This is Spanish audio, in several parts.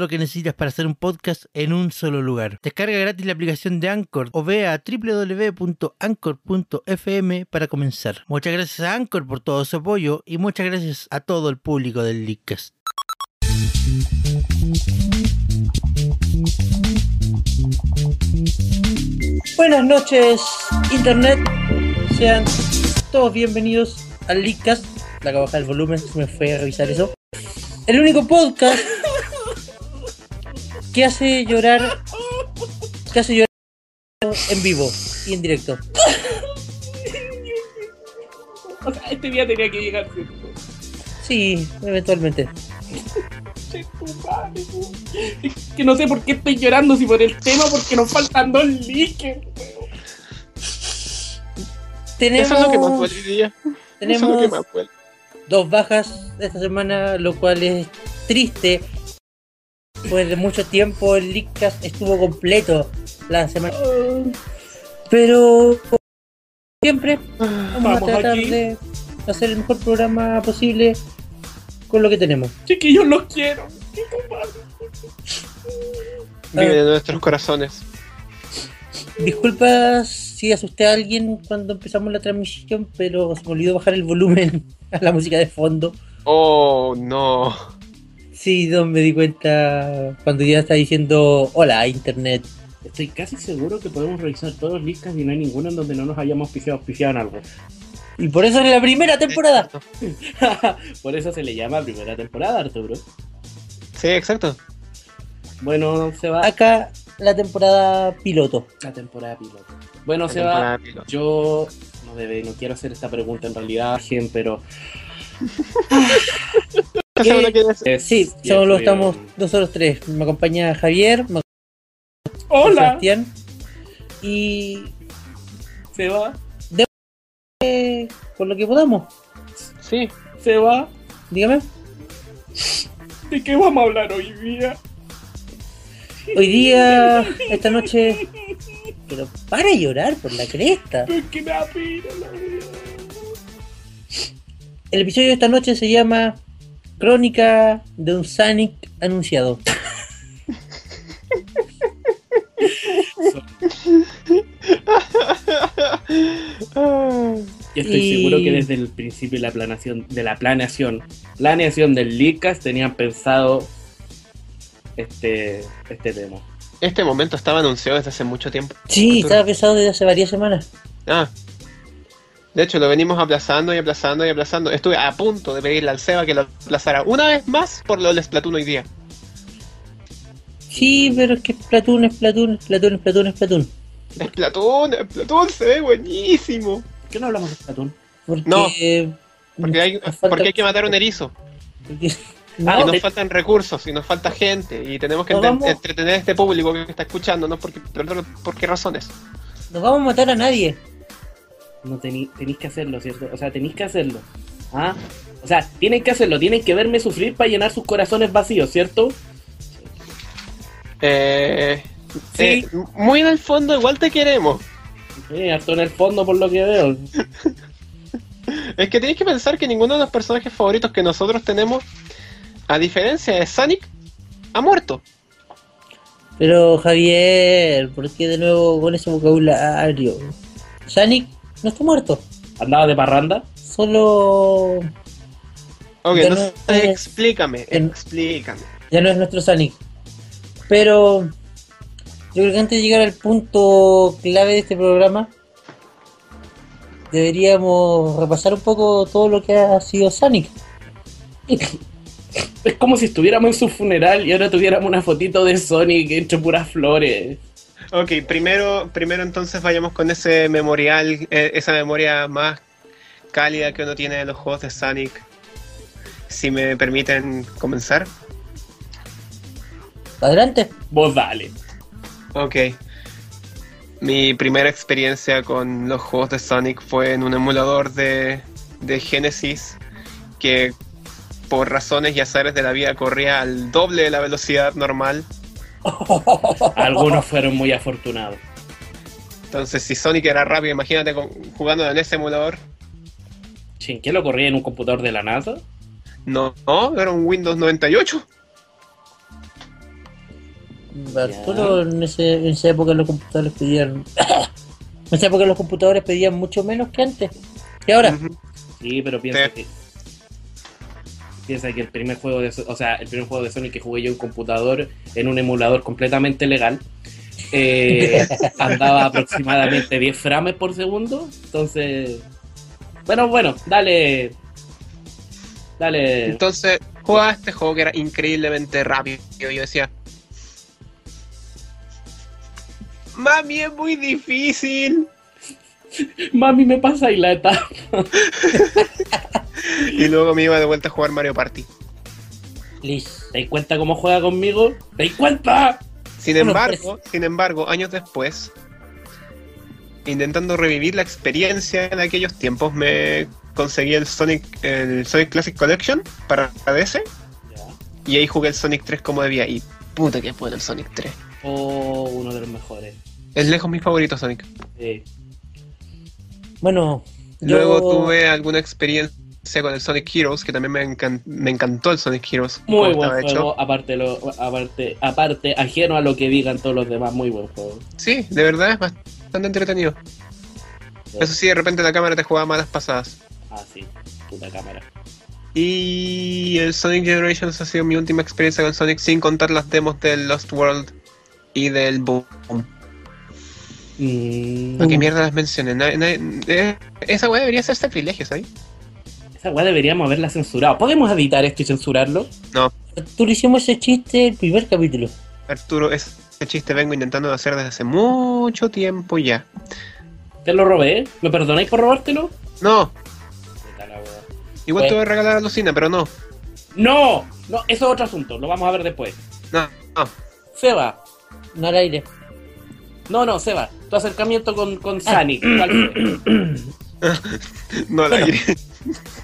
lo que necesitas para hacer un podcast en un solo lugar. Descarga gratis la aplicación de Anchor o ve a www.anchor.fm para comenzar. Muchas gracias a Anchor por todo su apoyo y muchas gracias a todo el público del Leadcast. Buenas noches, Internet. Sean todos bienvenidos al Leadcast. La que bajar el volumen, se me fue a revisar eso. El único podcast que hace llorar. Que hace llorar en vivo y en directo. O sea, este día tenía que llegar, ¿cierto? Sí, eventualmente. Que no sé por qué estoy llorando, si por el tema, porque nos faltan dos leakers. Tenemos, Eso es lo que más duele hoy día. Eso es lo que tenemos más duele. dos bajas esta semana, lo cual es triste. Pues de mucho tiempo el Leakcast estuvo completo la semana. Pero siempre vamos, a tratar aquí. de hacer el mejor programa posible con lo que tenemos. Chiquillos, los quiero. Qué compadre. Vive de nuestros corazones. Disculpas si asusté a alguien cuando empezamos la transmisión, pero se me olvidó bajar el volumen a la música de fondo. Oh, no. Sí, no me di cuenta cuando ya está diciendo hola internet. Estoy casi seguro que podemos revisar todos los leakers y no hay ninguno en donde no nos hayamos auspiciado, auspiciado en algo. Y por eso es la primera temporada. por eso se le llama primera temporada, Arturo. Sí, exacto. Bueno, se va Acá la temporada piloto. la temporada piloto. Bueno, La se va. piloto. Yo no debe, no quiero hacer esta pregunta en realidad, Gen, pero ¿Estás seguro que Sí, solo estamos nosotros tres. Me acompaña Javier, me acompaña Hola, Sebastián. Y se va, eh, con lo que podamos. Sí. se va. Dígame. ¿De qué vamos a hablar hoy día? Hoy día, esta noche. Pero para de llorar por la cresta. Es que me da pena la vida. El episodio de esta noche se llama Crónica de un Sonic anunciado. Yo estoy Y- seguro que desde el principio de la planeación, de la planeación, planeación del Licas tenían pensado este, este tema. Este momento estaba anunciado desde hace mucho tiempo. Sí, estaba pensado desde hace varias semanas. Ah. De hecho, lo venimos aplazando y aplazando y aplazando. Estuve a punto de pedirle al Seba que lo aplazara una vez más por lo del Splatoon hoy día. Sí, pero es que Splatoon es Splatoon, es Splatoon, es Splatoon, es Splatoon. Splatoon, Splatoon se ve buenísimo. ¿Por qué no hablamos de Splatoon? Porque, No, Porque hay, nos porque hay que matar un erizo. porque- y No, nos de- faltan recursos, y nos falta gente, y tenemos que Nos vamos- entretener a este público que está escuchando, ¿no? Porque, ¿Por qué razones? no vamos a matar a nadie. No tení- tenéis que hacerlo, ¿cierto? O sea, tenéis que hacerlo. ¿Ah? O sea, tienen que hacerlo, tienen que verme sufrir para llenar sus corazones vacíos, ¿cierto? Eh, Sí. eh, muy en el fondo, igual te queremos. Sí, harto en el fondo por lo que veo. Es que tenéis que pensar que ninguno de los personajes favoritos que nosotros tenemos, a diferencia de Sonic, ha muerto. Pero Javier, ¿por qué de nuevo con ese vocabulario? Sonic no está muerto, Andaba de parranda. solo Ok, no no- sé, explícame, en- explícame. ya no es nuestro Sonic. Pero yo creo que antes de llegar al punto clave de este programa, deberíamos repasar un poco todo lo que ha sido Sonic. Es como si estuviéramos en su funeral y ahora tuviéramos una fotito de Sonic entre puras flores. Ok, primero, primero entonces vayamos con ese memorial, eh, esa memoria más cálida que uno tiene de los juegos de Sonic. Si me permiten comenzar. Adelante. Vos dale. Ok. Mi primera experiencia con los juegos de Sonic fue en un emulador de, de Genesis que por razones y azares de la vida corría al doble de la velocidad normal. Algunos fueron muy afortunados. Entonces, si Sonic era rápido, imagínate con- jugando en ese emulador. Chin, ¿qué lo corría en un computador de la NASA? No, no, era un Windows 98. Arturo, en, ese- en esa época los computadores pedían. en esa época los computadores pedían mucho menos que antes. ¿Y ahora? Sí, pero piensa Sí. que. Piensa que el primer juego de. O sea, el primer juego de Sonic que jugué yo en computador, en un emulador completamente legal, eh, andaba aproximadamente 10 frames por segundo. Entonces. Bueno, bueno, dale. Dale. Entonces, jugaba este juego que era increíblemente rápido. Yo decía, Mami, es muy difícil. Mami, me pasa y la etapa. Y luego me iba de vuelta a jugar Mario Party. Liz. ¿Te das cuenta cómo juega conmigo? ¿Te das cuenta? Sin embargo, sin embargo, años después, intentando revivir la experiencia de aquellos tiempos, me conseguí el Sonic, el Sonic Classic Collection para DS y ahí jugué el Sonic 3 como debía. Y puta que bueno el Sonic 3. Oh, uno de los mejores. Es lejos mi favorito Sonic. Sí. Bueno, yo- Luego tuve alguna experiencia con el Sonic Heroes, que también me, encan- me encantó el Sonic Heroes. Muy buen juego, aparte, lo, aparte, aparte, ajeno a lo que digan todos los demás, muy buen juego. Sí, de verdad es bastante entretenido. Eso sí, de repente la cámara te jugaba malas pasadas. Ah, sí, puta cámara. Y el Sonic Generations ha sido mi última experiencia con Sonic sin contar las demos del Lost World y del Boom. Mm, ¿A qué mierda las mencioné? Eh, esa weá debería ser sacrilegio, ¿sabes? Esa weá deberíamos haberla censurado. ¿Podemos editar esto y censurarlo? No, Arturo hicimos ese chiste el primer capítulo. Arturo, ese chiste vengo intentando hacer desde hace mucho tiempo ya. ¿Te lo robé? ¿Me perdonáis por robártelo? No, igual te voy a regalar a Lucina, pero no. No, no, eso es otro asunto, lo vamos a ver después. No, no. Seba, No al aire. no, no, Seba, tu acercamiento con, con Sonic, ¿cuál fue? No la Bueno.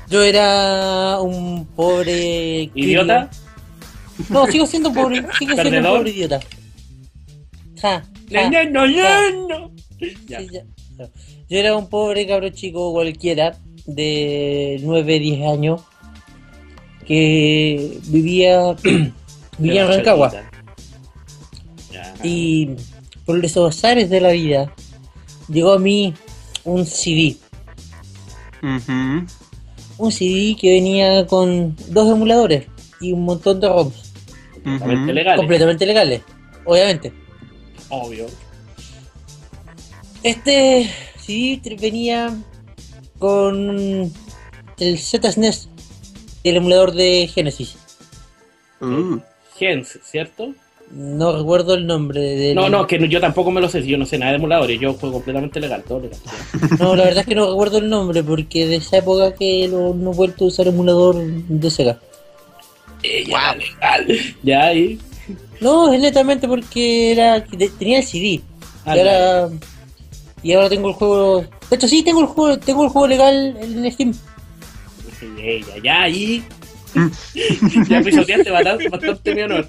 Yo era un pobre. ¿Idiota? No, sigo siendo pobre. Sigo siendo un pobre idiota. Ja, ja, no, no, ja. no. Ya. Sí, ya. Yo era un pobre cabro chico cualquiera de 9, 10 años que vivía, vivía en Rancagua. Y por esos azares de la vida llegó a mí un CD. Ujú. Un CD que venía con dos emuladores y un montón de ROMs Completamente legales. completamente legales, obviamente. Obvio. Este CD venía con el ZSNES, el emulador de Genesis. Uh. Gens, ¿cierto? No recuerdo el nombre del. No, no, que no- yo tampoco me lo sé, yo no sé nada de emuladores, yo juego completamente legal, todo legal. No, la verdad es que no recuerdo el nombre porque de esa época que no, no he vuelto a usar emulador de Sega. Eh, ya, legal. Ya ahí. No, es netamente porque era de- tenía el CD. Ah, y, ahora, y ahora tengo el juego. De hecho, sí, tengo el juego, tengo el juego legal en Steam. Ya, ya ahí. ya pisoteaste bastante, bastante mi honor.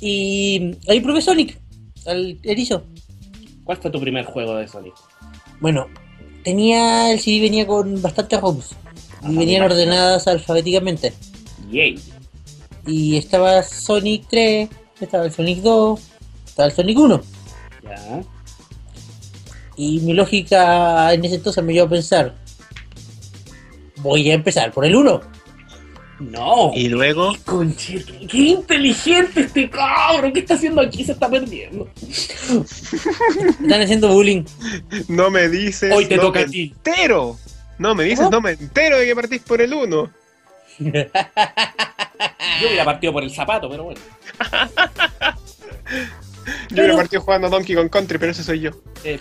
Y ahí probé Sonic, al erizo. ¿Cuál fue tu primer juego de Sonic? Bueno, tenía el CD venía con bastantes ROMs y venían ordenadas alfabéticamente. Yay. Y estaba Sonic 3, estaba el Sonic 2, estaba el Sonic 1. Ya. Y mi lógica en ese entonces me llevó a pensar, voy a empezar por el 1. No. Y luego, Conche, qué, qué inteligente este cabro. ¿Qué está haciendo aquí? Se está perdiendo. Están haciendo bullying. no me dices. Hoy te no toca me a ti. entero. No me dices, ¿Cómo? no me entero de que partís por el 1. Yo hubiera partido por el zapato, pero bueno. Yo Pero- me partí jugando Donkey Kong Country, pero ese soy yo. Eh,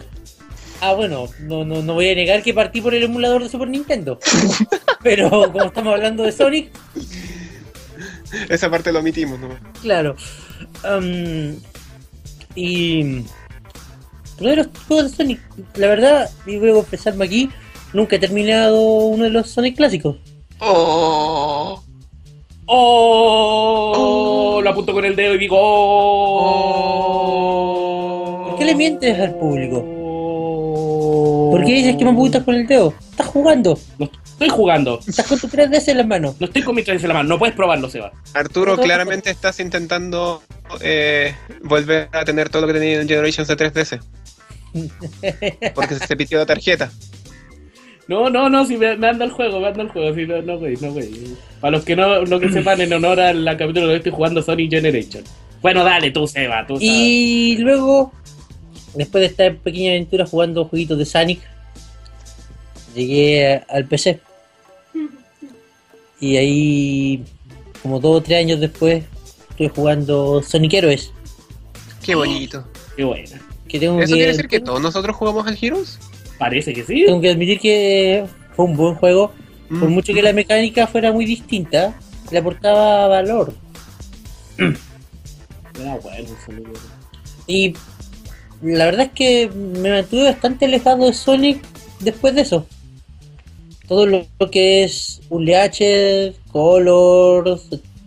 Ah, bueno, no, no, no voy a negar que partí por el emulador de Super Nintendo. Pero como estamos hablando de Sonic, Esa parte lo omitimos, ¿no? claro. Y. Uno de los juegos de Sonic, la verdad, y voy a confesarme aquí, nunca he terminado uno de los Sonic clásicos. Oh, ¡Oh! Lo apunto con el dedo y digo ¡Oh! ¿Por qué le mientes al público? ¿Por qué dices que me apuntas con el dedo? Estás jugando, No estoy jugando. estás con tu 3DS en las manos. No estoy con mi 3 en la mano. No puedes probarlo, Seba. Arturo, claramente estás intentando eh, volver a tener todo lo que tenía en Generations de 3DS. Porque se pitió la tarjeta. No, no, no, si me, me anda el juego, me anda el juego, sí, no, no, güey, no, güey. Para los que no, no que sepan, en honor al capítulo de hoy estoy jugando Sonic Generation. Bueno, dale, tú, Seba, tú sabes. Y luego, después de esta pequeña aventura jugando jueguitos de Sonic, llegué al PC. Y ahí, como dos o tres años después, estoy jugando Sonic Heroes. Qué bonito. Qué buena. Que tengo ¿Eso que, quiere decir que todos nosotros jugamos al Heroes? Parece que sí. tengo que admitir que fue un buen juego. Por Mm. mucho que la mecánica fuera muy distinta, le aportaba valor. Era bueno, Sonic. Y la verdad es que me mantuve bastante alejado de Sonic después de eso. Todo lo lo que es ULH, Colors,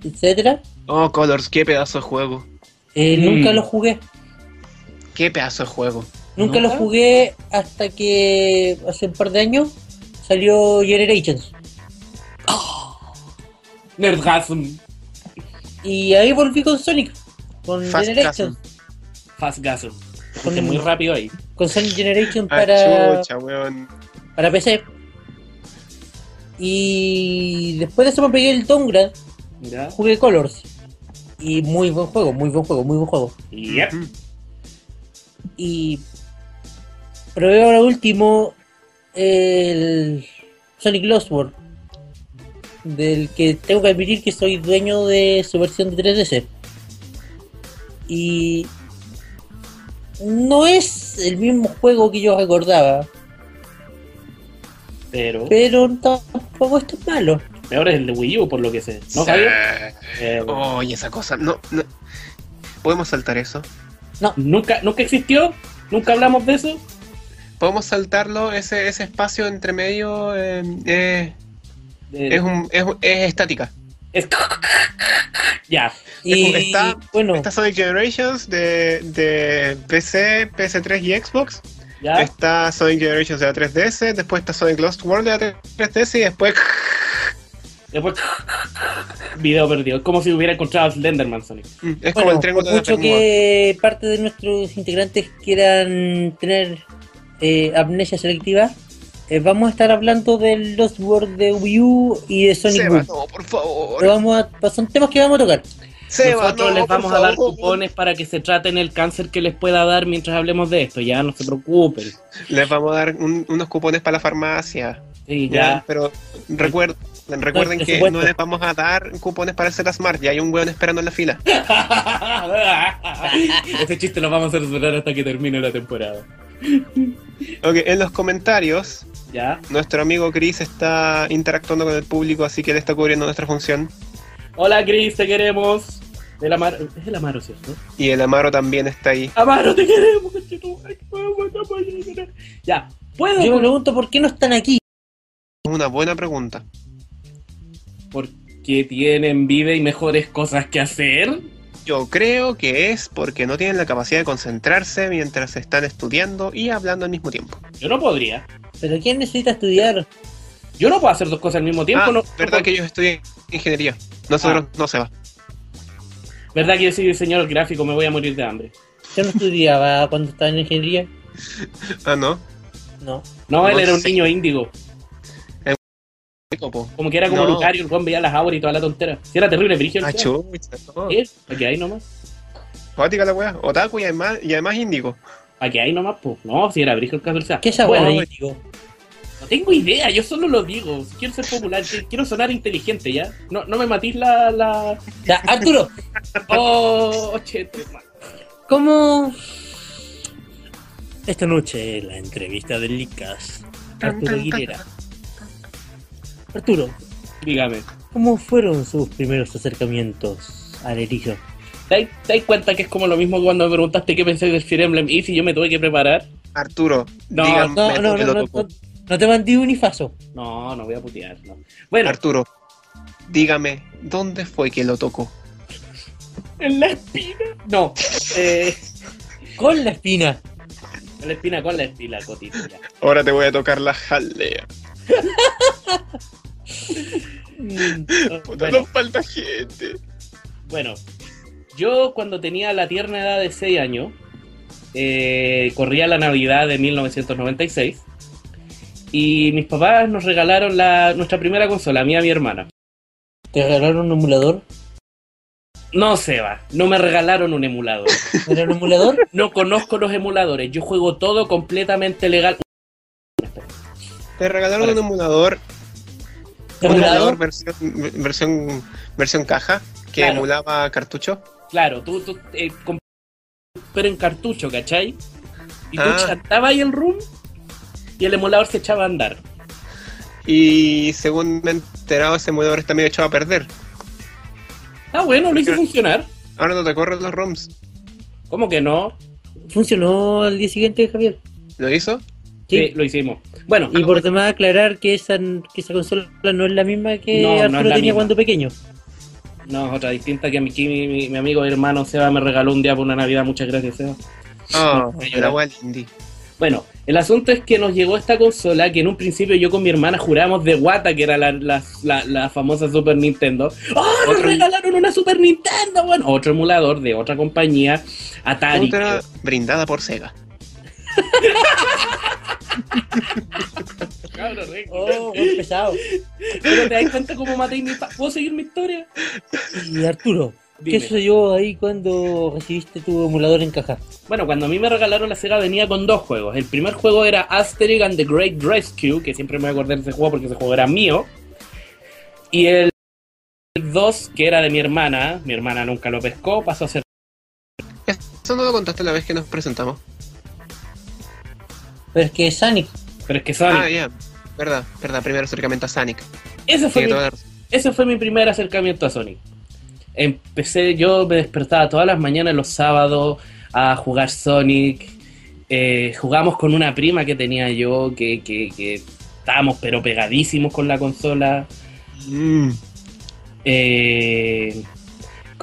etcétera, Oh, Colors, qué pedazo de juego. eh, Mm. nunca lo jugué. Qué pedazo de juego. Nunca lo jugué hasta que hace un par de años salió Generations. Nerdgasm. Y ahí volví con Sonic. Con Fast Generations. Fastgasm. Con- Fuiste muy rápido ahí. Con Sonic Generations Ah, para, weón. para PC. Y después de eso me pegué el downgrade ¿Ya? jugué Colors. Y muy buen juego, muy buen juego, muy buen juego. Yep. Y probé ahora último el Sonic Lost World. Del que tengo que admitir que soy dueño de su versión de 3DS. Y no es el mismo juego que yo recordaba, Pero pero tampoco esto es malo. peor es el de Wii U, por lo que sé. ¿No. Javier? Eh, Oye, esa cosa. No, no. ¿Podemos saltar eso? ¿Nunca, ¿Nunca existió? ¿Nunca hablamos de eso? ¿Podemos saltarlo? Ese, ese espacio entre medio eh, eh, Eh, es, un, es, es estática. es- Ya. Y Está- bueno, Está Sonic Generations de, de PC, PS3 y Xbox. Ya. Está Sonic Generations de la 3DS. Después está Sonic Lost World de la 3DS. Y después. Después. Video perdido. Es como si hubiera encontrado a Slenderman Sonic. Mm, Es Bueno, como el triángulo de mucho que parte de nuestros integrantes quieran tener eh, amnesia selectiva, eh, vamos a estar hablando del Lost World de Wii U y de Sonic Seba, no, por favor. Pero vamos a- son temas que vamos a tocar. Seba, Nosotros no, les vamos a dar cupones para que se traten el cáncer que les pueda dar mientras hablemos de esto. Ya, no se preocupen. Les vamos a dar un- unos cupones para la farmacia. Sí, Ya, ya. pero recuerden, recuerden que supuesto. no les vamos a dar cupones para hacer la Smart. Ya hay un weón esperando en la fila. Ese chiste lo vamos a durar hasta que termine la temporada. Ok, en los comentarios, Ya. nuestro amigo Chris está interactuando con el público, así que él está cubriendo nuestra función. Hola, Chris, te queremos. El Amaro, es el Amaro, ¿cierto? Y el Amaro también está ahí. Amaro, te queremos. Ya, ¿puedo? Yo me pregunto por qué no están aquí. Es una buena pregunta. Porque tienen vida y mejores cosas que hacer. Yo creo que es porque no tienen la capacidad de concentrarse mientras están estudiando y hablando al mismo tiempo. Yo no podría. Pero ¿quién necesita estudiar? Yo no puedo hacer dos cosas al mismo tiempo. ah, no, verdad no- que ellos estudian ingeniería. Nosotros no se va. ¿Verdad que yo soy diseñador gráfico? Me voy a morir de hambre. Yo no estudiaba cuando estaba en ingeniería. Ah, no. No. No, él No era un sé. niño índigo. Copo. Como que era como No. Lucario, el Juan veía las auras y toda la tontera. Si era terrible, Brigio. Ah, chucha. No. ¿Qué? ¿Para qué hay nomás? Cuática la wea. Otaku y además, y además índigo. ¿Para qué hay nomás? Pues no, si era Brigio el caso. ¿Qué es esa Bueno, hueá, digo? No tengo idea, yo solo lo digo. Quiero ser popular, quiero sonar inteligente, ¿ya? No, no me matís la... la... Ya, Arturo, Oh, cheto. ¿Cómo esta noche la entrevista del Licas Arturo Aguilera? Arturo, Dígame. ¿cómo fueron sus primeros acercamientos al erizo? ¿Te das- cuenta que es como lo mismo cuando me preguntaste qué pensé del Fire Emblem y si yo me tuve que preparar? Arturo, No, dígame No, no. No, te mandé un ifaso. No, no voy a putear. No. Bueno, Arturo, dígame, ¿dónde fue que lo tocó? en la espina. No, eh, Con la espina. en la espina con la espina, cotito. ya. Ahora te voy a tocar la jalea. Puta, Bueno. nos falta gente. Bueno, yo cuando tenía la tierna edad de 6 años, eh, corría la Navidad de 1996 y mis papás nos regalaron la, nuestra primera consola, a mí y a mi hermana. ¿Te regalaron un emulador? No, Seba, no me regalaron un emulador. ¿Era un emulador? No conozco los emuladores, yo juego todo completamente legal. Te regalaron Parece. un emulador, un ¿Emulador? emulador versión, versión, versión caja que Claro. emulaba cartucho. Claro, tú, tú eh, pero en cartucho, ¿cachai? Y tú Ah. chantabas ahí el room y el emulador se echaba a andar. Y según me he enterado, ese emulador está medio echado a perder. Ah, bueno, lo hice funcionar. Ahora no te corren los ROMs. ¿Cómo que no? ¿Funcionó al día siguiente, Javier? ¿Lo hizo? Sí, lo hicimos. Bueno, Y por demás aclarar que esa, que esa consola no es la misma que No, no es Arturo la tenía misma. cuando pequeño. no, es otra distinta que a mi, mi, mi- mi amigo y hermano Seba me regaló un día por una Navidad. Muchas gracias, Seba. Ah, voy a la llorar. Bueno, el asunto es que nos llegó esta consola que en un principio yo con mi hermana jurábamos de guata que era la, la, la- la famosa Super Nintendo. ¡Oh, nos Otro- regalaron una Super Nintendo! Bueno, otro emulador de otra compañía, Atari. Otra brindada por Sega. Cabrón, Oh, pesado. Pero te das cuenta cómo maté mi... pa- ¿Puedo seguir mi historia? Y Arturo, ¿qué sucedió ahí cuando recibiste tu emulador en caja? Bueno, cuando a mí me regalaron la Sega venía con dos juegos. El primer juego era Asterix and the Great Rescue, que siempre me voy a acordar de ese juego porque ese juego era mío. Y el 2, que era de mi hermana, mi hermana nunca lo pescó, pasó a ser... Eso no lo contaste la vez que nos presentamos. Pero es que Sonic, Pero es que Sonic... Ah, ya. Verdad, verdad. Primer acercamiento a Sonic. ese, fue mi, ese fue mi primer acercamiento a Sonic. Empecé, yo me despertaba todas las mañanas los sábados a jugar Sonic. Eh, jugamos con una prima que tenía yo, que, que, que estábamos pero pegadísimos con la consola. Mm. Eh,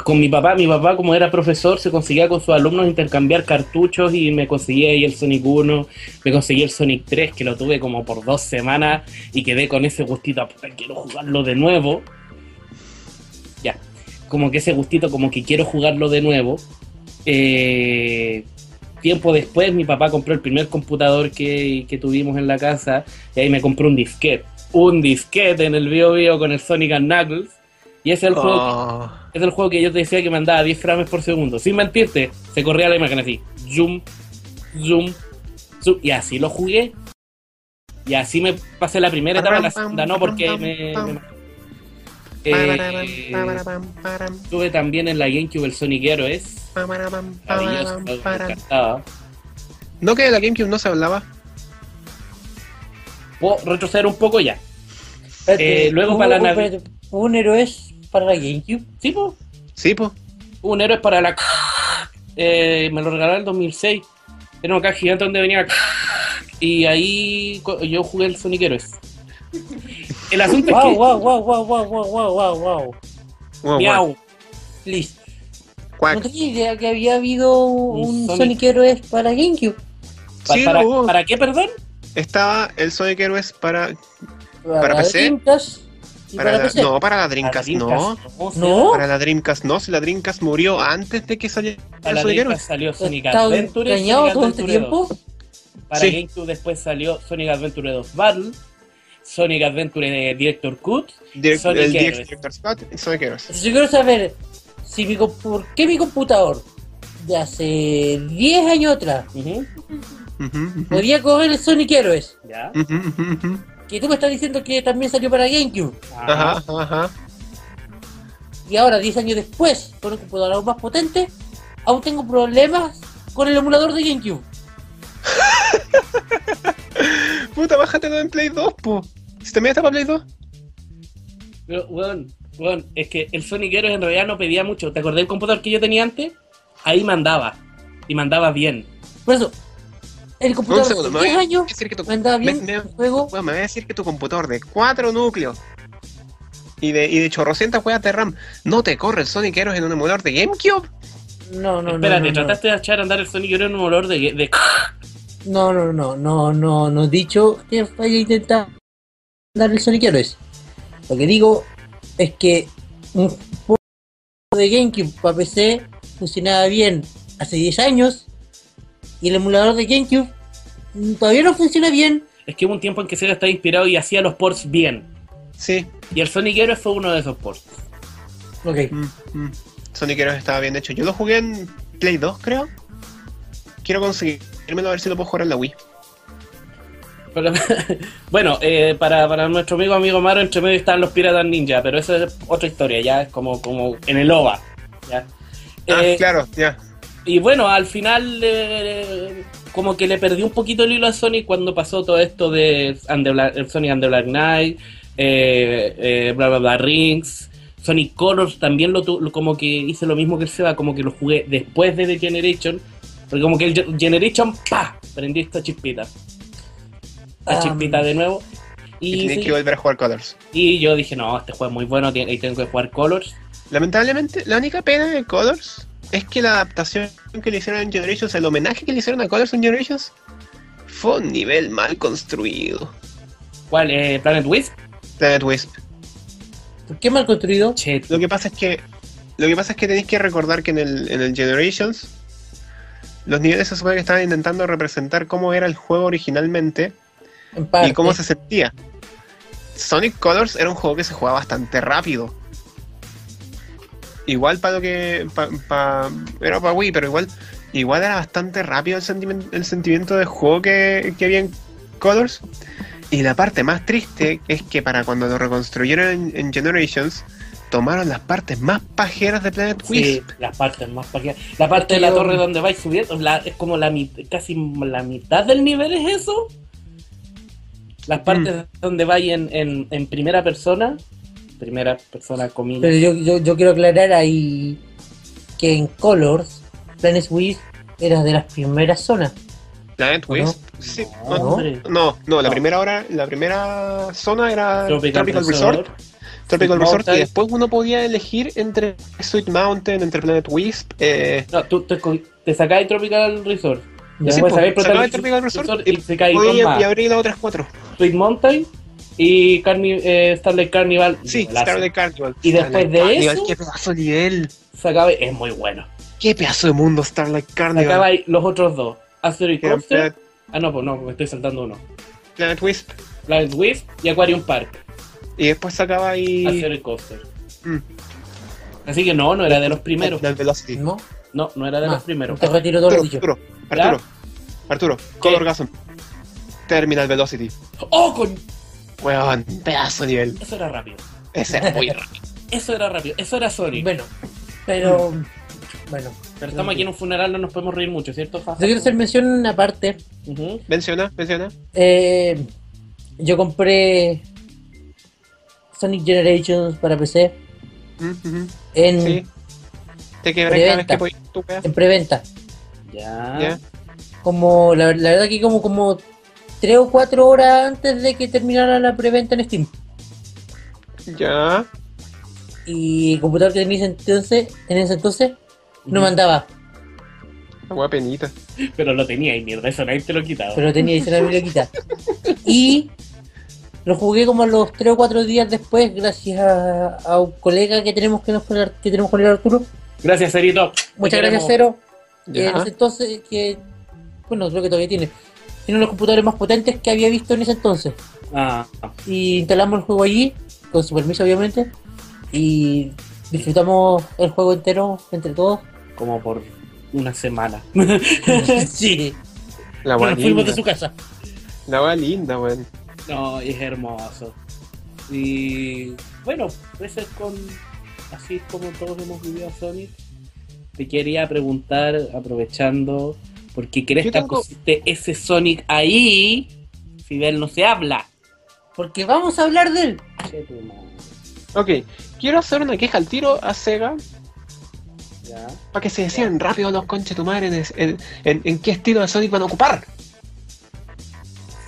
con mi papá, mi papá como era profesor se conseguía con sus alumnos intercambiar cartuchos y me conseguía ahí el Sonic 1, me conseguí el Sonic 3 que lo tuve como por dos semanas y quedé con ese gustito, "Puta, quiero jugarlo de nuevo. Ya, como que ese gustito como que quiero jugarlo de nuevo. Eh, tiempo después mi papá compró el primer computador que, que tuvimos en la casa y ahí me compró un disquete. Un disquete en el Bio Bio con el Sonic and Knuckles. Y ese es el juego Oh. es el juego que yo te decía que me andaba 10 frames por segundo. Sin mentirte, se corría la imagen así. Zoom, zoom, zoom. Y así lo jugué. Y así me pasé la primera etapa, la segunda no, porque me... me- Eh, tuve también en la GameCube el Sonic Heroes. ¿No que de la GameCube no se hablaba? Puedo retroceder un poco ya. Eh, luego ¿hubo- para la ¿hubo un héroes para la GameCube? Sí. Sí, pues. Un héroe para la... Eh, me lo regalaron en 2006. Era una caja gigante donde venía... Y ahí yo jugué el Sonic Heroes. El asunto es Wow, que... wow, wow, wow, wow, wow, wow, wow, wow. Guau, Miau. Listo. guau. No tenía idea que había habido un Sonic. Sonic Heroes para GameCube. Pa- Sí, para, lo hubo. ¿Para qué, perdón? Estaba el Sonic Heroes para. Para, PC? Dreamcast y para para, la- PC. no, para la Dreamcast, Para no. Dreamcast, No. Para la Dreamcast, no. Si la Dreamcast murió antes de que saliera Para el la Sonic Dreamcast Heroes. salió Sonic ¿Estaba Adventure. todo este tiempo? 2. Para Sí. GameCube después salió Sonic Adventure 2 Battle, Sonic Adventure de Director Cut. Direct- Sonic el Heroes. Director Scott y Sonic Heroes. Entonces, yo quiero saber si mi, comp- por qué mi computador de hace 10 años atrás podía correr el Sonic Heroes. Ya. Que tú me estás diciendo que también salió para GameCube. Ajá. Ajá, ajá. Y ahora, 10 años después, con un computador aún más potente, aún tengo problemas con el emulador de GameCube. Puta, bájatelo en Play 2, po. Si también está para Play 2. Pero, weón, weón, es que el Sonic Heroes en realidad no pedía mucho. ¿Te acordás del computador que yo tenía antes? Ahí mandaba. Y mandaba bien. Por eso, el computador segundo, de voy 10 a años decir que tu, me andaba me- bien me- el juego. Weón, me voy a decir que tu computador de 4 núcleos y de, y de chorrocientas juegas de RAM no te corre el Sonic Heroes en un emulador de GameCube. No, no, no. Espérate, no, no. trataste de echar a andar el Sonic Heroes en un olor de... de... No, no, no, no, no, no he dicho que vaya a intentar dar el Sonic Heroes. Lo que digo es que un juego de GameCube para PC funcionaba bien hace 10 años y el emulador de GameCube todavía no funciona bien. Es que hubo un tiempo en que Sega estaba inspirado y hacía los ports bien. Sí. Y el Sonic Heroes fue uno de esos ports. Ok. Mm, mm. Sonic Heroes estaba bien hecho. Yo lo jugué en Play 2, creo. Quiero conseguírmelo a ver si lo puedo jugar en la Wii. Bueno, eh, para, para nuestro amigo amigo Maro, entre medio están los Piratas Ninja, pero eso es otra historia, ya es como, como en el OVA. ¿ya? Ah, Eh, claro, ya. Y bueno, al final eh, como que le perdí un poquito el hilo a Sonic cuando pasó todo esto de and the Black- and the Black Knight, bla bla bla Rings, Sonic Colors también lo, tu- como que hice lo mismo que el Seba, como que lo jugué después de The Generation, porque como que el Ge- Generation, ¡pa! Prendí esta chispita. La Ah, chispita de nuevo. Y, Y, tenés sí, que volver a jugar Colors. y yo dije, no, este juego es muy bueno y tengo que jugar Colors. Lamentablemente, la única pena de Colors es que la adaptación que le hicieron en Generations, el homenaje que le hicieron a Colors en Generations, fue un nivel mal construido. ¿Cuál? Eh, Planet Wisp. Planet Wisp. ¿Por qué mal construido? Che, Lo que pasa es que lo que pasa es que tenéis que recordar que en el, en el Generations los niveles se supone que estaban intentando representar cómo era el juego originalmente y cómo se sentía. Sonic Colors era un juego que se jugaba bastante rápido. Igual para lo que. pa- pa- era para Wii, pero igual. Igual era bastante rápido el, sentimen- el sentimiento de juego que, que había en Colors. Y la parte más triste es que para cuando lo reconstruyeron en, en Generations, tomaron las partes más pajeras de Planet Sí, Wisp. las partes más paqueadas. La parte de la torre donde vais subiendo, la- es como la casi la mitad del nivel es eso. Las partes Mm. donde vais en, en, en primera persona, primera persona comillas. Pero yo, yo, yo quiero aclarar ahí que en Colors, Planet Wisp era de las primeras zonas. Planet. Wisp. Sí, No, no, hombre. no, no, la No. primera hora, la primera zona era Tropical, Tropical, Resort, Resort. Tropical Resort y después uno podía elegir entre Sweet Mountain, entre Planet Wisp. Eh, No, tú te, te sacáis Tropical Resort. Ya. Después pues, sacáis sacabais Tropical Tropical Resort, Resort y se cae más. y abrí las otras cuatro. Sweet Mountain y Carni eh, Starlight Carnival. Sí. Starlight Carnival. Y después Starlight de Carnival, eso- Qué pedazo de nivel. Sacabais- es muy bueno. Qué pedazo de mundo Starlight Carnival. Sacabais los otros dos. Asteroid Coaster. Ah, no, pues no, me estoy saltando uno. Planet Wisp. Planet Wisp y Aquarium Park. Y después sacaba ahí. Asteroid Coaster. Mm. Así que no, no era de los primeros. Del Velocity. ¿No? No, no era de Ah, los primeros. Te retiro todo lo Arturo, dicho. Arturo, Arturo, Arturo, Color Gasm. Terminal Velocity. ¡Oh, con... Weón, pedazo de nivel. Eso era rápido. Ese era muy rápido. Eso era rápido. Eso era Sonic. Bueno, pero. Bueno, Pero estamos aquí en un funeral, no nos podemos reír mucho, ¿cierto, yo quiero hacer mención aparte. Ujú. Menciona, menciona. Eh, yo compré Sonic Generations para PC Mm, en, Sí. Te quebré cada vez Preventa. que tu en preventa. Ya. Como la, la verdad que como como 3 o 4 horas antes de que terminara la preventa en Steam. Ya. Y el computador que tenía en ese entonces, en ese entonces no Ujú. me andaba, La wea penita. Pero lo tenía y mierda, eso nadie te lo quitaba. pero tenía edición biblioteca. Y lo jugué como a los 3 o 4 días después gracias a, a un colega que tenemos que, nos, que tenemos con el Arturo. Gracias, Cerito. Muchas gracias, Cero. Que Ya. en ese entonces, que bueno, creo que todavía tiene. Tiene uno de los computadores más potentes que había visto en ese entonces. Ah, Y instalamos el juego allí, con su permiso obviamente. Y disfrutamos el juego entero entre todos. como por una semana. sí. La Bueno, fuimos de su casa. La wea linda, weón. No, es hermoso. Y bueno, ese es con. Así es como todos hemos vivido a Sonic. te quería preguntar, aprovechando, porque crees que pusiste ese Sonic ahí, si de él no se habla. Porque vamos a hablar de él. Ok, quiero hacer una queja al tiro a Sega Ya. para que se decían rápido los conches tu madre en, en- en- en qué estilo de Sonic van a ocupar.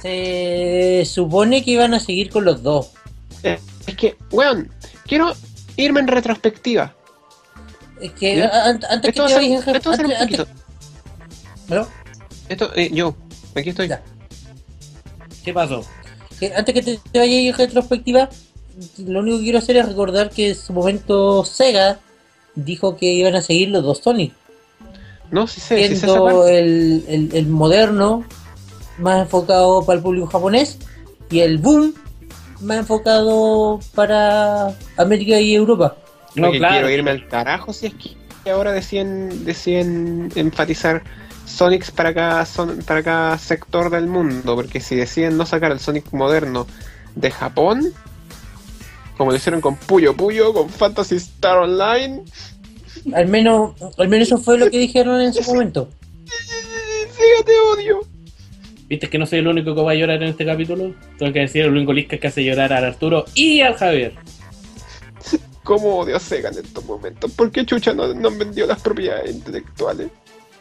Se supone que iban a seguir con los dos. Eh, es que, weón, quiero irme en retrospectiva. Es que antes Esto que te vayas esto va a ser un antes- poquito. antes- ¿no? Esto, eh, yo, aquí estoy. Ya. ¿Qué pasó? que antes que te, te vayas en retrospectiva, lo único que quiero hacer es recordar que en su momento Sega dijo que iban a seguir los dos Sonic, No, sí sé, sí siendo el, el, el moderno más enfocado para el público japonés y el boom más enfocado para América y Europa. No, Porque claro. quiero irme al carajo si es que ahora deciden, deciden enfatizar Sonics para cada, son- para cada sector del mundo. Porque si deciden no sacar el Sonic moderno de Japón, como lo hicieron con Puyo Puyo, con Fantasy Star Online, Al menos, al menos eso fue lo que dijeron en su momento. fíjate odio. ¿Viste que no soy el único que va a llorar en este capítulo? Tengo que decir el único Lisca que hace llorar al Arturo y al Javier. ¿Cómo odio a Sega en estos momentos? ¿Por qué Chucha no, no vendió las propiedades intelectuales?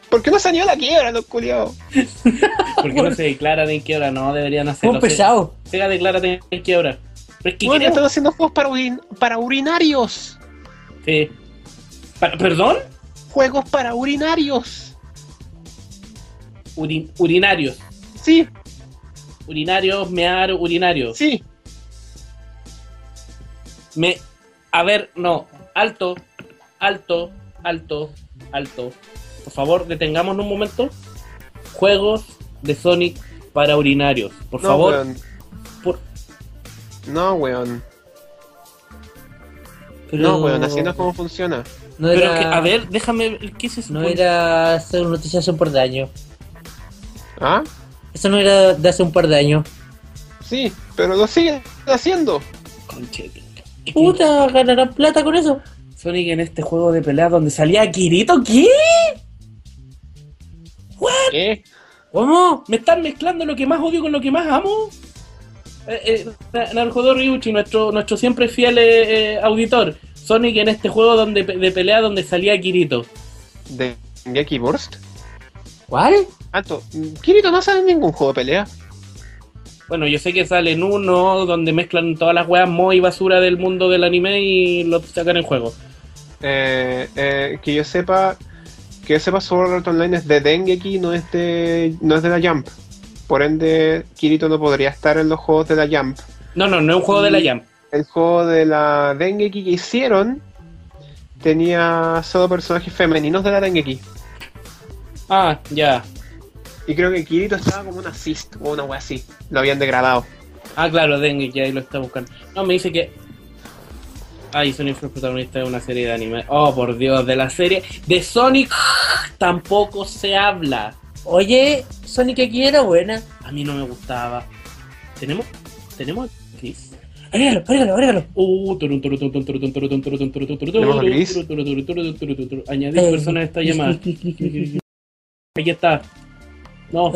¿Por qué no salió a la quiebra, los culiados? ¿Por qué no se declaran en quiebra? No, deberían Fue hacerlo. un pesado. Sega, declárate en quiebra. Pero es que Bueno, están haciendo juegos para, urin- para urinarios. Sí. ¿Perdón? Juegos para urinarios. Uri- urinarios. Sí, Urinarios, mear, urinarios. sí. Me. A ver, no. Alto, alto, alto, alto. Por favor, detengámonos un momento. Juegos de Sonic para urinarios. Por no, favor. weón. por- No, weón. Pero No, weón, así no es como funciona. no Pero era, que, a ver, déjame. ¿Qué se no supone? era hace una noticia hace un par de años. ¿Ah? Eso no era de hace un par de años. Sí, pero lo siguen haciendo. Que Puta, ganarán plata con eso. Sonic en este juego de pelea donde salía Kirito, ¿qué? ¿Qué? ¿Cómo? ¿Me están mezclando lo que más odio con lo que más amo? Eh, eh, Ryuchi, nuestro, nuestro siempre fiel eh, eh, auditor. Sonic en este juego donde, de pelea donde salía Kirito. ¿De Geki Burst? ¿Cuál? Alto. Kirito no sale en ningún juego de pelea. Bueno, yo sé que sale en uno donde mezclan todas las weas mo y basura del mundo del anime y lo sacan en juego. Eh, eh, que yo sepa. Que yo sepa, Sword Art Online es de Dengeki, no es de, no es de la Jump. Por ende, Kirito no podría estar en los juegos de la Jump. No, no, no es un juego de la Jam. El juego de la Dengeki que hicieron tenía solo personajes femeninos de la Dengeki. Ah, ya. Y creo que Kirito estaba como un assist o una wea así. Lo habían degradado. Ah, claro, Dengue, que ahí lo está buscando. No, me dice que. Ay, Sonic fue el protagonista de una serie de anime. Oh, por Dios, de la serie. De Sonic tampoco se habla. Oye, Sonic aquí era buena. A mí no me gustaba. ¿Tenemos? ¿Tenemos a Chris? Uh, Añadir persona esta llamada está. No.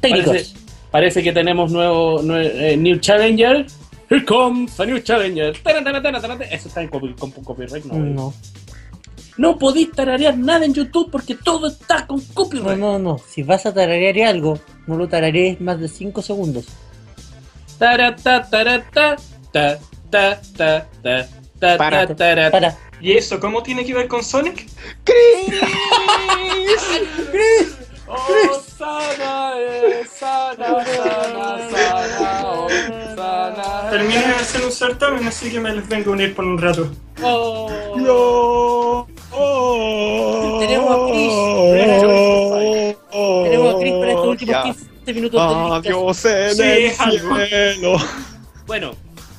Técnicos. Parece, que tenemos nuevo, nue- eh, New Challenger. Here comes a New Challenger. Eso está en copy- con, copyright, no. No, No podéis tararear nada en YouTube porque todo está con no, copyright. no, no. Si vas a tararear algo, no lo tararees más de 5 segundos. Tara, ta, tara, ta, ta, ta, ta, ta, ta, Para. ta, tara. Para. ¿Y eso cómo tiene que ver con Sonic? Oh, sana, eh, sana, sana, sana, oh, sana. Terminé de hacer un certamen, así que me les vengo a unir por un rato. Oh. Tenemos a Chris. Tenemos a Chris para estos últimos Ya. 15 minutos. Adiós en Sí, el cielo. Bueno,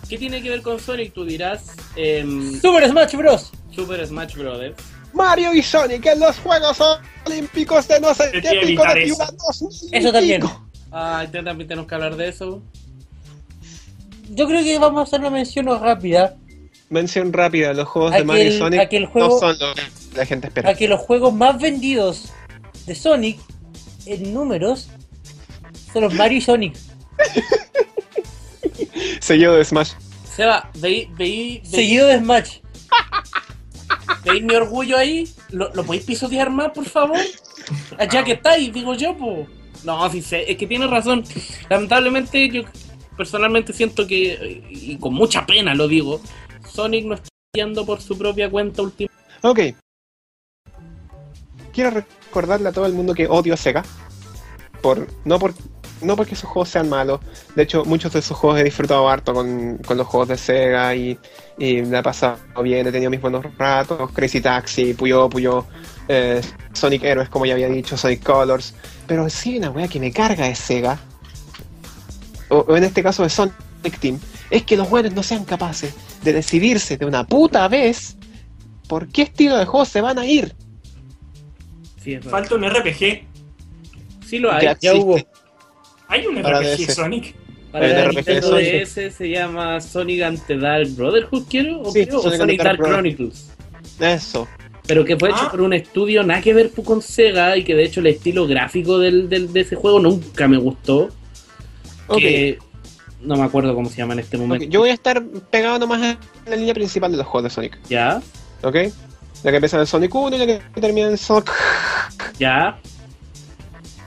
¿qué tiene que ver con Sonic? Tú dirás em, Super Smash Bros. Super Smash Brothers. Mario y Sonic en los Juegos Olímpicos de no sé qué que pico de 2005. Eso también. Ah, también tenemos que hablar de eso. Yo creo que vamos a hacer una mención rápida mención rápida, los juegos de Mario y Sonic aquel juego- no son lo que la gente espera. A que los juegos más vendidos de Sonic en números son los Mario y Sonic. Seguido de Smash. Seba, veí, veí, veí, Seguido de Smash. veí mi orgullo ahí. ¿Lo, ¿Lo podéis pisotear más, por favor? Ya que estáis, digo yo, po. No, sí sé, es que tienes razón. Lamentablemente, yo personalmente siento que, y con mucha pena lo digo, Sonic no está yendo por su propia cuenta últimamente. Ok. Quiero recordarle a todo el mundo que odio a Sega. Por, no, por, no porque sus juegos sean malos. De hecho, muchos de sus juegos he disfrutado harto con, con los juegos de Sega y, y me ha pasado bien. He tenido mis buenos ratos. Crazy Taxi, Puyo Puyo, eh, Sonic Heroes, como ya había dicho, Sonic Colors. Pero sí, una wea que me carga de Sega. O, o en este caso de Sonic Team. Es que los buenos no sean capaces de decidirse de una puta vez por qué estilo de juego se van a ir. Sí. Falta un RPG. Sí lo hay. Ya Ya hubo. Hay un Para RPG DS. Sonic. Para El la RPG Nintendo de DS se llama Sonic Ante Dark Brotherhood, quiero, o, Sí, creo, o Sonic Sonic, Dark Dark Chronicles. Eso. Pero que fue hecho Ah. por un estudio nada que ver con Sega y que de hecho el estilo gráfico del, del- de ese juego nunca me gustó. Ok. Que no me acuerdo cómo se llama en este momento. Yo voy a estar pegado nomás en la línea principal de los juegos de Sonic. Ya, ¿Ok? La que empieza en Sonic 1 y la que termina en Sonic. ya.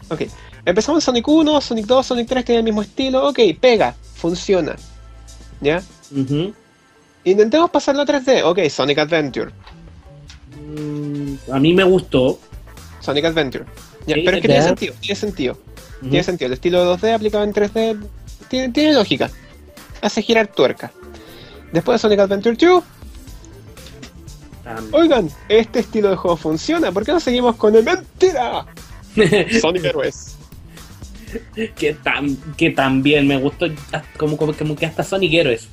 Ok. Empezamos Sonic 1, Sonic 2, Sonic 3 tienen el mismo estilo. Ok, pega, funciona. ¿Ya? Intentemos pasarlo a 3D. Ok, Sonic Adventure. Mm, a mí me gustó. Sonic Adventure. Ya, Sí, pero es que tiene sentido, tiene sentido. Tiene sentido. El estilo 2D aplicado en 3D tiene, tiene lógica. Hace girar tuerca. Después de Sonic Adventure 2, Tam- oigan, este estilo de juego funciona. ¿Por qué no seguimos con el mentira? Sonic Heroes. que, tan, que también me gustó. ah, Como, como, como que hasta Sonic Heroes.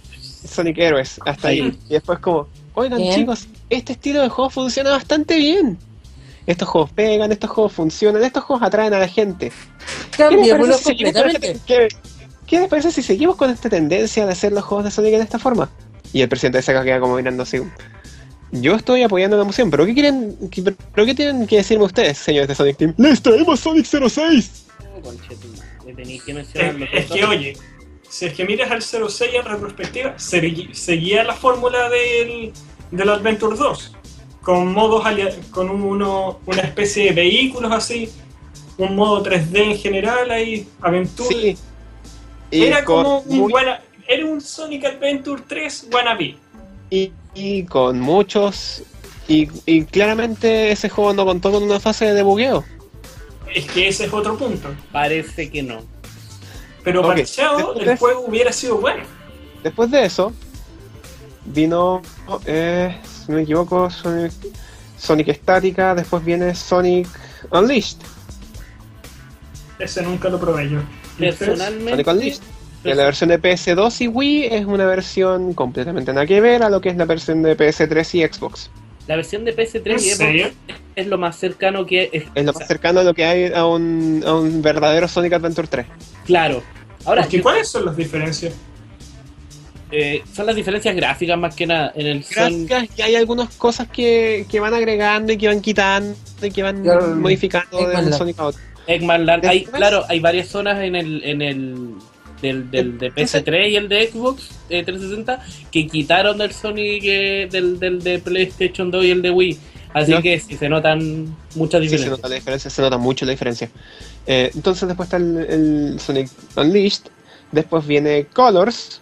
Sonic Heroes, hasta ahí. Y después como, oigan Bien. chicos, este estilo de juego funciona bastante bien. Estos juegos pegan, estos juegos funcionan, estos juegos atraen a la gente. ¿Qué les Cambiémoslo parece si seguimos con completamente. esta- qué- qué les parece si seguimos con esta tendencia de hacer los juegos de Sonic en esta forma? Y el presidente de Sega queda como mirando así. Yo estoy apoyando la moción, pero ¿qué quieren, qué- pero qué tienen que decirme ustedes, señores de Sonic Team? ¡Les traemos Sonic 06! Conchetumare, tenéis que Es, mencionarlo. es que, oye, si es que miras al 06 en retrospectiva, seguía la fórmula del, del Adventure 2, con modos con un- uno, una especie de vehículos así, un modo 3D en general, ahí, aventura. Sí. Era como un muy- buena- era un Sonic Adventure 3 wannabe. y, y con muchos. Y, y claramente ese juego no contó con una fase de bugueo. Es que ese es otro punto. Parece que no. Pero Ok, parcheado, después el de- juego hubiera sido bueno. Después de eso, vino, eh, si no me equivoco, Sonic, Sonic Estática, después viene Sonic Unleashed. Ese nunca lo probé yo. Personalmente, Sonic Unleashed. Que la versión de PS2 y Wii es una versión completamente nada que ver a lo que es la versión de PS3 y Xbox. La versión de PS3 ¿En y Xbox es lo más cercano que es. Es lo o más sea, cercano a lo que hay a un, a un verdadero Sonic Adventure 3. Claro. Ahora, yo- ¿cuáles son las diferencias? eh, son las diferencias gráficas más que nada. En el Son, Gracias, y hay algunas cosas que, que van agregando y que van quitando y que van Claro, modificando de. Sonic a otro. Eggman Land. Hay, claro, hay varias zonas en el, en el del, del de PS3 y el de Xbox eh, 360 que quitaron del Sonic eh, del, del de PlayStation 2 y el de Wii. Así No. que sí se notan muchas Sí, se diferencias. nota la diferencia, se nota mucho la diferencia. Eh, entonces después está el, el Sonic Unleashed, después viene Colors.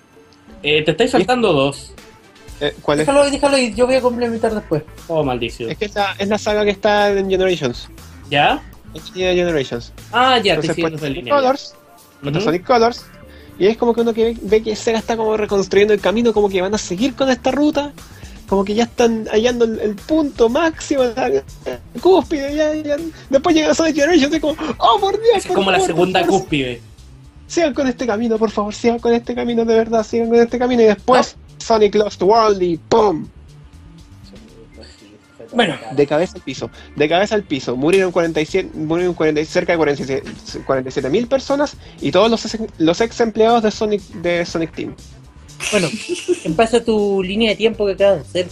Eh, te estáis saltando dos. Eh, ¿Cuál es? Déjalo, déjalo y yo voy a complementar después. Oh, maldición. Es que es la, es la saga que está en Generations. ¿Ya? De Generations. Ah, ya, te Entonces sigo Sonic línea. ya. Colors, está Ujú. Sonic Colors. Y es como que uno que ve, que Sega está como reconstruyendo el camino, como que van a seguir con esta ruta. Como que ya están hallando el, el punto máximo, la, cúspide. Ya, ya. Después llega Sonic Generations y como, oh por Dios. Es por como la segunda cúspide. sigan con este camino, por favor, sigan con este camino de verdad, sigan con este camino y después Sonic Lost World y ¡pum! Bueno. De cabeza al piso, de cabeza al piso, murieron 47, murieron 40 cerca de 47 mil personas y todos los, ex- los ex empleados de Sonic, de Sonic Team. Bueno, en base a tu línea de tiempo que acabas de hacer,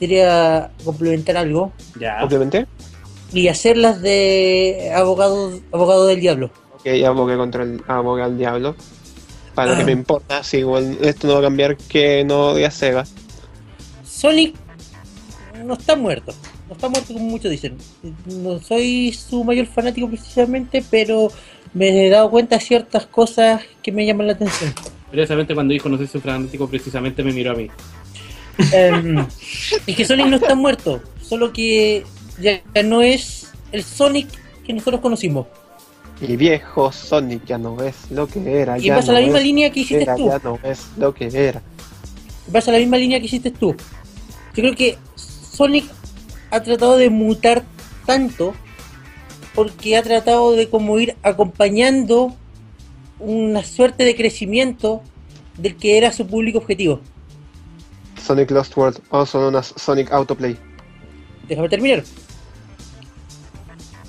quería complementar algo Ya. Obviamente. y hacerlas de abogado, abogado del diablo. Ok, abogué contra el abogué al diablo. Para lo que Ah. me importa, si igual esto no va a cambiar que no odia a Sega. Sonic no está muerto. No está muerto como muchos dicen. No soy su mayor fanático precisamente, pero me he dado cuenta de ciertas cosas que me llaman la atención. Curiosamente, cuando dijo no soy su fanático, precisamente me miró a mí. Em, es que Sonic no está muerto, solo que ya no es el Sonic que nosotros conocimos. Y viejo Sonic ya no es lo que era. Y ya pasa no la misma es línea que hiciste era, tú. Ya no es lo que era. Pasa la misma línea que hiciste tú. Yo creo que Sonic ha tratado de mutar tanto porque ha tratado de como ir acompañando una suerte de crecimiento del que era su público objetivo. Sonic Lost World, also known as Sonic Autoplay. Déjame terminar.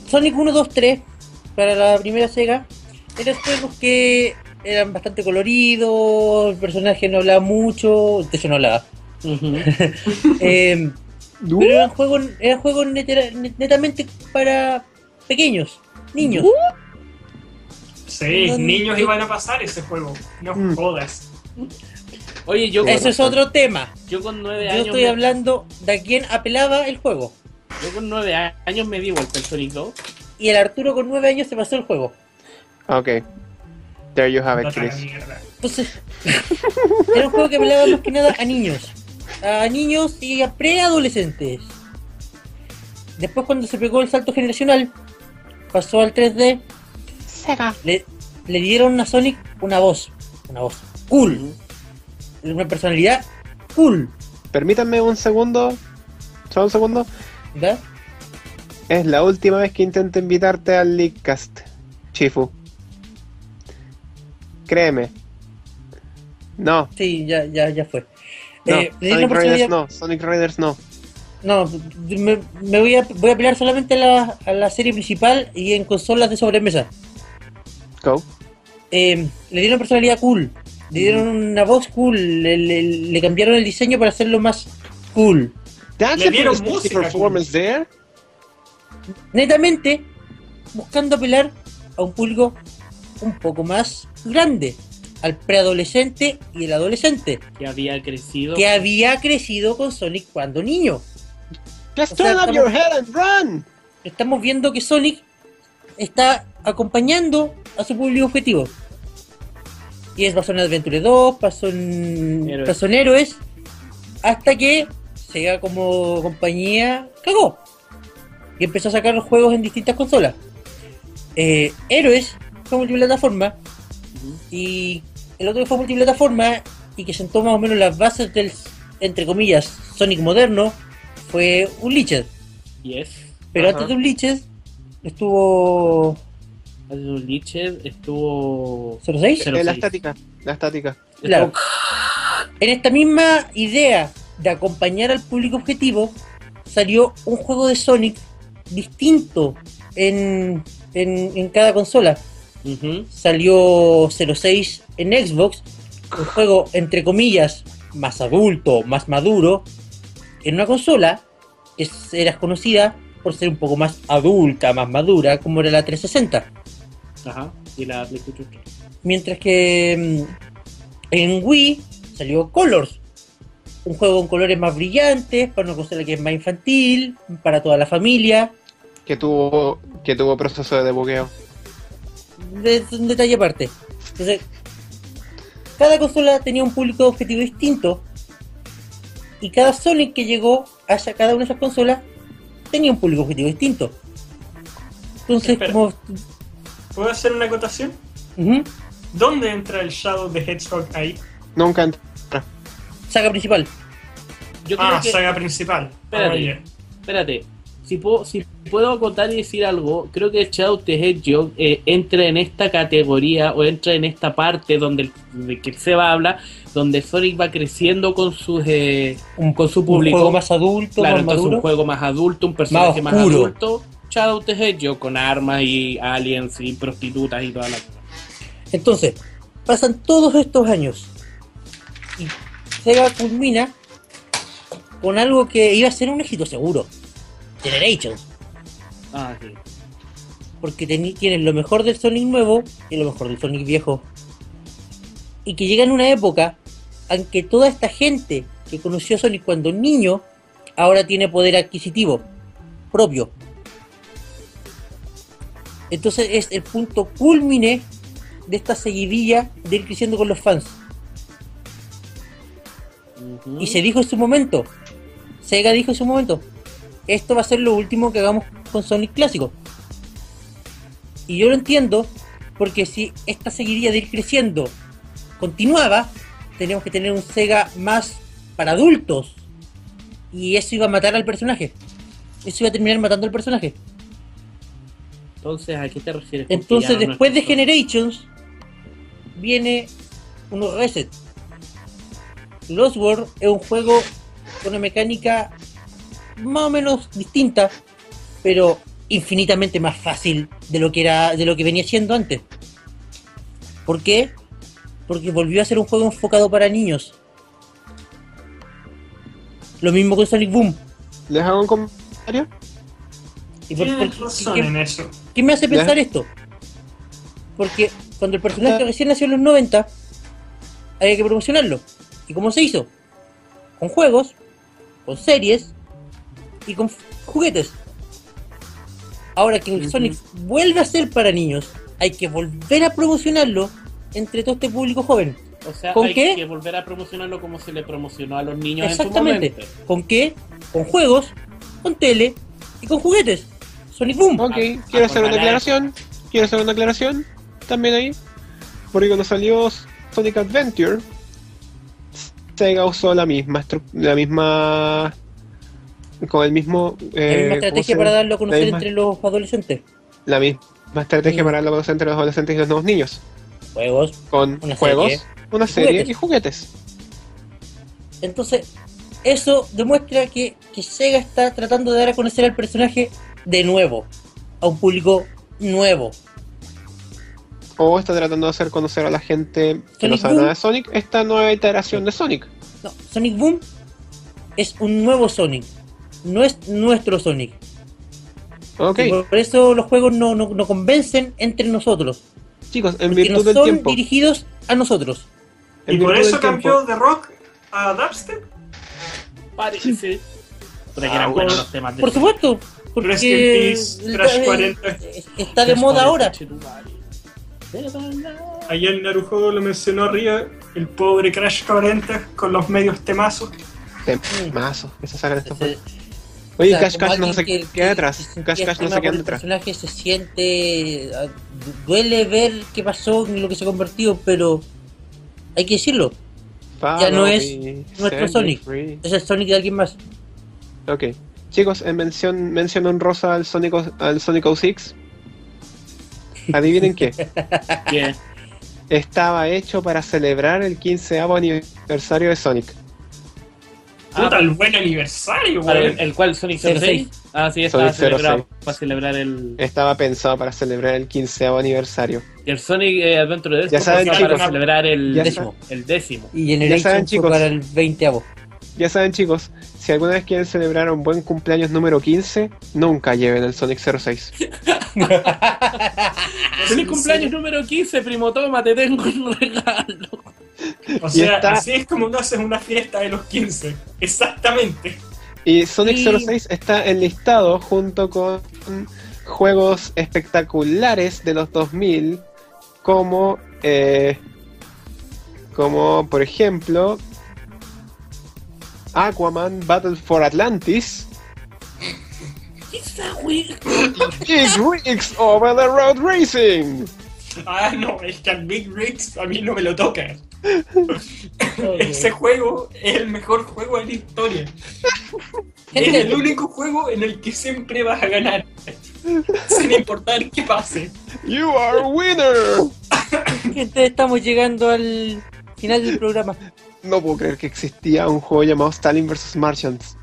Sonic 1, 2, 3 para la primera Sega eran juegos que eran bastante coloridos, el personaje no hablaba mucho, de hecho no hablaba. Eh, pero eran juegos, eran juegos netera- netamente para pequeños, niños. Sí, No, no, niños yo- iban a pasar ese juego. No Mm. jodas. Oye, yo, Eso es otro tema. yo con nueve Yo años. estoy me- hablando de a quién apelaba el juego. Yo con nueve años me di vuelta el Sonic 2. Y el Arturo con 9 años se pasó el juego. Ok. There you have it, Chris. Entonces, era un juego que apelaba más que nada a niños. A niños y a preadolescentes. Después cuando se pegó el salto generacional, pasó al 3D, Sega. le, le dieron a Sonic una voz. Una voz cool. Una personalidad cool. Permítanme un segundo. Solo un segundo. Es la última vez que intento invitarte al Leakcast, Chifu. Créeme. No, Sí, ya, ya, ya fue. No, Eh, Sonic personalidad- no, Sonic Raiders no. No, me, me voy, a, voy a apelar solamente a la, a la serie principal y en consolas de sobremesa. Go. Eh, le dieron personalidad cool, le dieron una voz cool, le, le- le cambiaron el diseño para hacerlo más cool. That's Le dieron música, performance there. Netamente buscando apelar a un público un poco más grande, al preadolescente y el adolescente, Que había crecido. que había crecido con Sonic cuando niño. Just O sea, turn up estamos- your head and run. estamos viendo que Sonic está acompañando a su público objetivo. Y es pasó en Adventure 2, pasó en, Héroes. pasó en Héroes, hasta que Sega como compañía cagó. Y empezó a sacar los juegos en distintas consolas. Eh, Héroes fue multiplataforma Ujú. y el otro que fue multiplataforma y que sentó más o menos las bases del, entre comillas, Sonic moderno fue Unleashed. Yes. Pero Ajá. antes de Unleashed estuvo Antes de un Liched estuvo. 06. Cero Eh, la estática, la estática. Claro. estuvo- En esta misma idea de acompañar al público objetivo, salió un juego de Sonic distinto en, en, en cada consola. Salió 06 en Xbox, un juego entre comillas más adulto, más maduro, en una consola que era conocida por ser un poco más adulta, más madura, como era la 360. Ajá. Y la PlayStation 3. Mientras que mm, en Wii salió Colors, un juego con colores más brillantes, para una consola que es más infantil, para toda la familia. Que tuvo, que tuvo proceso de debugueo. Es un detalle aparte. Entonces, cada consola tenía un público objetivo distinto. Y cada Sonic que llegó a cada una de esas consolas tenía un público objetivo distinto. Entonces, Espera. como. ¿Puedo hacer una acotación? ¿Dónde entra el Shadow de Hedgehog ahí? Nunca entra. saga principal. Yo creo Ah, que. saga principal. Espérate. Espérate. Si puedo, si puedo acotar y decir algo, creo que Shadow the Hedgehog eh, entra en esta categoría o entra en esta parte donde el- de que se va a hablar, donde Sonic va creciendo con sus eh, Un, con su un público. juego más adulto, claro, más entonces maduro. un juego más adulto, un personaje más, adulto. Shadow the Hedgehog con armas y aliens y prostitutas y toda la cosa. Entonces, pasan todos estos años. Y Sega culmina con algo que iba a ser un éxito seguro. Generations. Ah, sí. Porque tienes lo mejor del Sonic nuevo y lo mejor del Sonic viejo. Y que llega en una época en que toda esta gente que conoció a Sonic cuando niño, ahora tiene poder adquisitivo propio. Entonces es el punto culmine de esta seguidilla de ir creciendo con los fans. Y se dijo en su momento, Sega dijo en su momento, esto va a ser lo último que hagamos con Sonic clásico. Y yo lo entiendo, porque si esta seguidilla de ir creciendo continuaba, teníamos que tener un Sega más para adultos. Y eso iba a matar al personaje. Eso iba a terminar matando al personaje. Entonces, ¿a qué te refieres? Entonces, después de Generations, viene un reset. Lost World es un juego con una mecánica más o menos distinta, pero infinitamente más fácil de lo que era, de lo que venía siendo antes. ¿Por qué? Porque volvió a ser un juego enfocado para niños. Lo mismo con Sonic Boom. ¿Les hago un comentario? ¿Y por- por- razón qué- en eso. ¿Qué me hace Ya. pensar esto? Porque cuando el personaje recién nació en los 90, había que promocionarlo. ¿Y cómo se hizo? Con juegos, con series y con juguetes. Ahora que el. Sonic vuelve a ser para niños, hay que volver a promocionarlo entre todo este público joven. O sea, ¿Con hay qué? que volver a promocionarlo como se le promocionó a los niños Exactamente. en su momento. ¿Con qué? Con juegos, con tele y con juguetes. Sonic Boom. Ok, Ah, quiero hacer una aclaración. Quiero hacer una aclaración también ahí. Porque cuando salió Sonic Adventure, Sega usó la misma la misma con el mismo La eh, misma ¿cómo estrategia para darlo a conocer misma, entre los adolescentes. la misma estrategia para darlo a conocer entre los adolescentes y los nuevos niños Juegos, con Una juegos, serie una serie juguetes. y juguetes. Entonces, eso demuestra que, que Sega está tratando de dar a conocer al personaje de nuevo, a un público nuevo. O está tratando de hacer conocer a la gente que no Sonic sabe Boom. nada de Sonic esta nueva iteración de Sonic. No, Sonic Boom es un nuevo Sonic, no es nuestro Sonic. Ok, Y por eso los juegos no, no, no convencen entre nosotros, chicos, en porque no virtud del son tiempo. dirigidos a nosotros. en Y por virtud eso cambió de rock a dubstep. Parece. Pero que Ah, eran bueno. buenos los temas de Por supuesto, porque peace, el- Crash el- 40. está de moda ahora. Ayer Narujodo lo mencionó arriba, el pobre Crash 40 con los medios temazos. Temazos que se sacan estos. Oye, O sea, Cash Cash no se que- queda que- atrás. que Cash Cash no se queda el atrás. personaje se siente. ah, du- Duele ver qué pasó en lo que se ha convertido, pero hay que decirlo. Ya no es nuestro Sonic. free. Es el Sonic de alguien más. Ok. Chicos, en mención, mención honrosa al Sonic, al Sonic 06. Adivinen qué. Que Estaba hecho para celebrar el 15 aniversario de Sonic. Puta, el buen aniversario, para el, el cual Sonic 06. 06. Ah, sí, estaba Sonic celebrado 06. para celebrar el, Estaba pensado para celebrar el 15 aniversario. y el Sonic eh, Adventure Death Ya saben, para chicos. celebrar el Ya décimo. El décimo. Y Generation saben, fue chicos. para el 20 Ya saben, chicos, si alguna vez quieren celebrar un buen cumpleaños número 15, nunca lleven el Sonic 06. Feliz cumpleaños número 15, primo, toma, te tengo un regalo. O sea, está- así es como no haces una fiesta de los 15. Exactamente. Y Sonic Y- 06 está enlistado junto con juegos espectaculares de los 2000 como eh, como por ejemplo Aquaman Battle for Atlantis. Big Rigs Over the Road Racing Ah, no, es que al Big Rigs a mí no me lo toca. Ese juego es el mejor juego de la historia. Es el único juego en el que siempre vas a ganar. Sin importar qué pase. You are a winner gente, estamos llegando al final del programa. No puedo creer que existía un juego llamado Stalin vs. Martians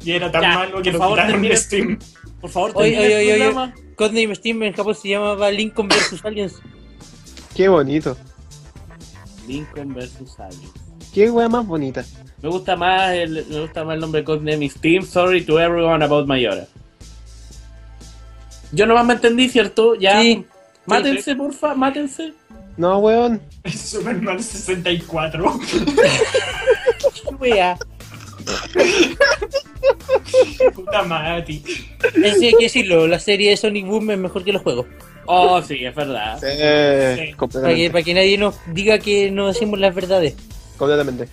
Y era tan Ya, malo que por lo favor, quitaron de. Steam. Por favor, Oye, termina oye, el oye, oye. programa. Codename Steam en Japón se llamaba Lincoln vs Aliens. Qué bonito Lincoln versus Alice. Qué wea más bonita. Me gusta más el, me gusta más el nombre codename is Team. Sorry to everyone about Mayora. Yo nomás me entendí, ¿cierto? Ya. Sí. Mátense, porfa, mátense. No, weón. Es Superman 64. Qué wea. Puta Mati. Eso hay que decirlo, la serie de Sonic Boom es mejor que los juegos. Oh, sí, es verdad. Sí, Sí. Para que, completamente. para que nadie nos diga que no decimos las verdades. completamente.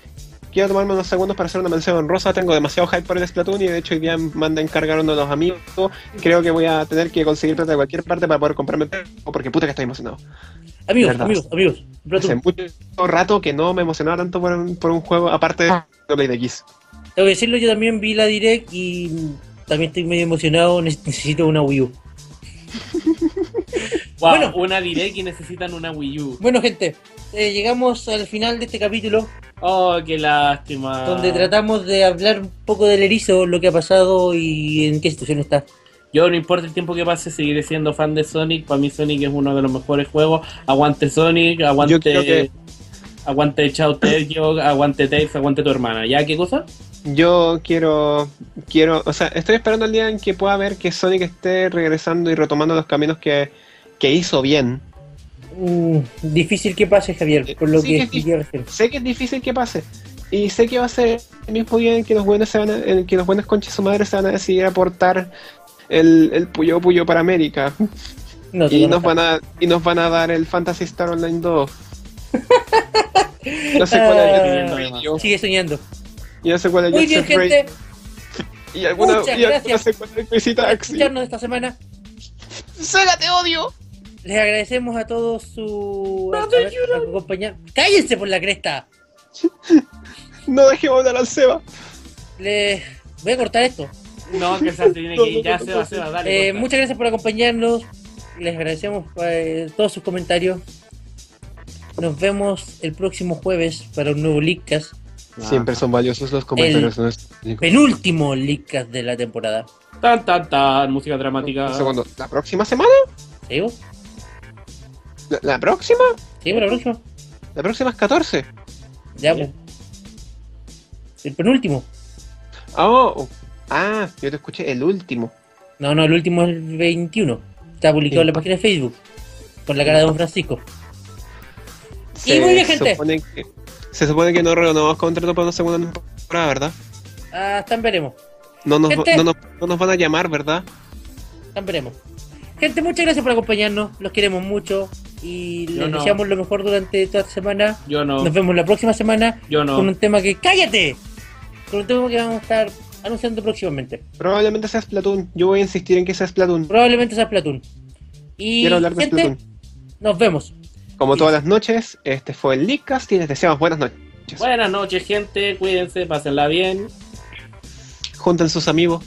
Quiero tomarme unos segundos para hacer una mención honrosa. Tengo demasiado hype por el Splatoon y de hecho hoy día me manda a encargar uno de los amigos. Creo que voy a tener que conseguir plata de cualquier parte para poder comprarme porque puta que estoy emocionado. Amigos, amigos, amigos. Hace mucho rato que no me emocionaba tanto por un, por un juego aparte de Play de. Tengo que decirlo, yo también vi la direct y también estoy medio emocionado. ne- Necesito una Wii U. Wow, Bueno. una direct y necesitan una Wii U. Bueno, gente, eh, llegamos al final de este capítulo Oh, qué lástima. donde tratamos de hablar un poco del erizo, lo que ha pasado y en qué situación está. Yo no importa el tiempo que pase, seguiré siendo fan de Sonic. Para mí Sonic es uno de los mejores juegos. Aguante Sonic, aguante... Yo creo que- Aguante Chao Tergio, aguante Tails, aguante tu hermana. ¿Ya qué cosa? Yo quiero, quiero, o sea, estoy esperando el día en que pueda ver que Sonic esté regresando y retomando los caminos que, que hizo bien. Mm, difícil que pase, Javier, por lo Sí, que que recién. Sé que es difícil que pase. Y sé que va a ser el mismo día en que los buenos se van a, en que los buenos conches su madre se van a decidir aportar el, el Puyo Puyo para América. No, Y no nos van a, y nos van a dar el Fantasy Star Online 2. No sé cuál es el Ah, Radio. Sigue soñando. Y no sé cuál es Muy bien, gente. Y alguna, Muchas y gracias sé cuál es el Crazy Por Taxi. escucharnos esta semana. ¡Sega, te odio! Les agradecemos a todos su a ver, acompañar. ¡Cállense por la cresta! No dejemos hablar al Seba. Les voy a cortar esto. No, que se tiene que ir. Ya se va, se va. Dale, Eh, muchas gracias por acompañarnos. Les agradecemos eh, todos sus comentarios. Nos vemos el próximo jueves para un nuevo Leakcast. Ah. Siempre son valiosos los comentarios. ¿no? Un Penúltimo Leakcast de la temporada. Tan, tan, tan. Música dramática. segundo. ¿La próxima semana? ¿Sigo? ¿La, la próxima? ¿Sigo la próxima? La próxima es 14. Ya, pues. El penúltimo. Oh, ah, yo te escuché el último. No, no, el último es el 21. Está publicado en la página de Facebook. Con la cara de Don Francisco. Y muy bien, gente. Supone que, se supone que no renovamos contrato para una segunda temporada, ¿verdad? Hasta veremos. No nos, Gente. no, nos, no nos van a llamar, ¿verdad? Hasta veremos. Gente, muchas gracias por acompañarnos. Los queremos mucho. Y Yo les no. deseamos lo mejor durante toda esta semana. Yo no. Nos vemos la próxima semana Yo no. con un tema que. ¡Cállate! Con un tema que vamos a estar anunciando próximamente. Probablemente sea Splatoon. Yo voy a insistir en que sea Splatoon. Probablemente sea Platoon. Y Quiero hablar de gente, Splatoon. nos vemos. Como todas las noches, este fue el Leakcast y les deseamos buenas noches. Buenas noches, gente. Cuídense, pásenla bien. Junten sus amigos.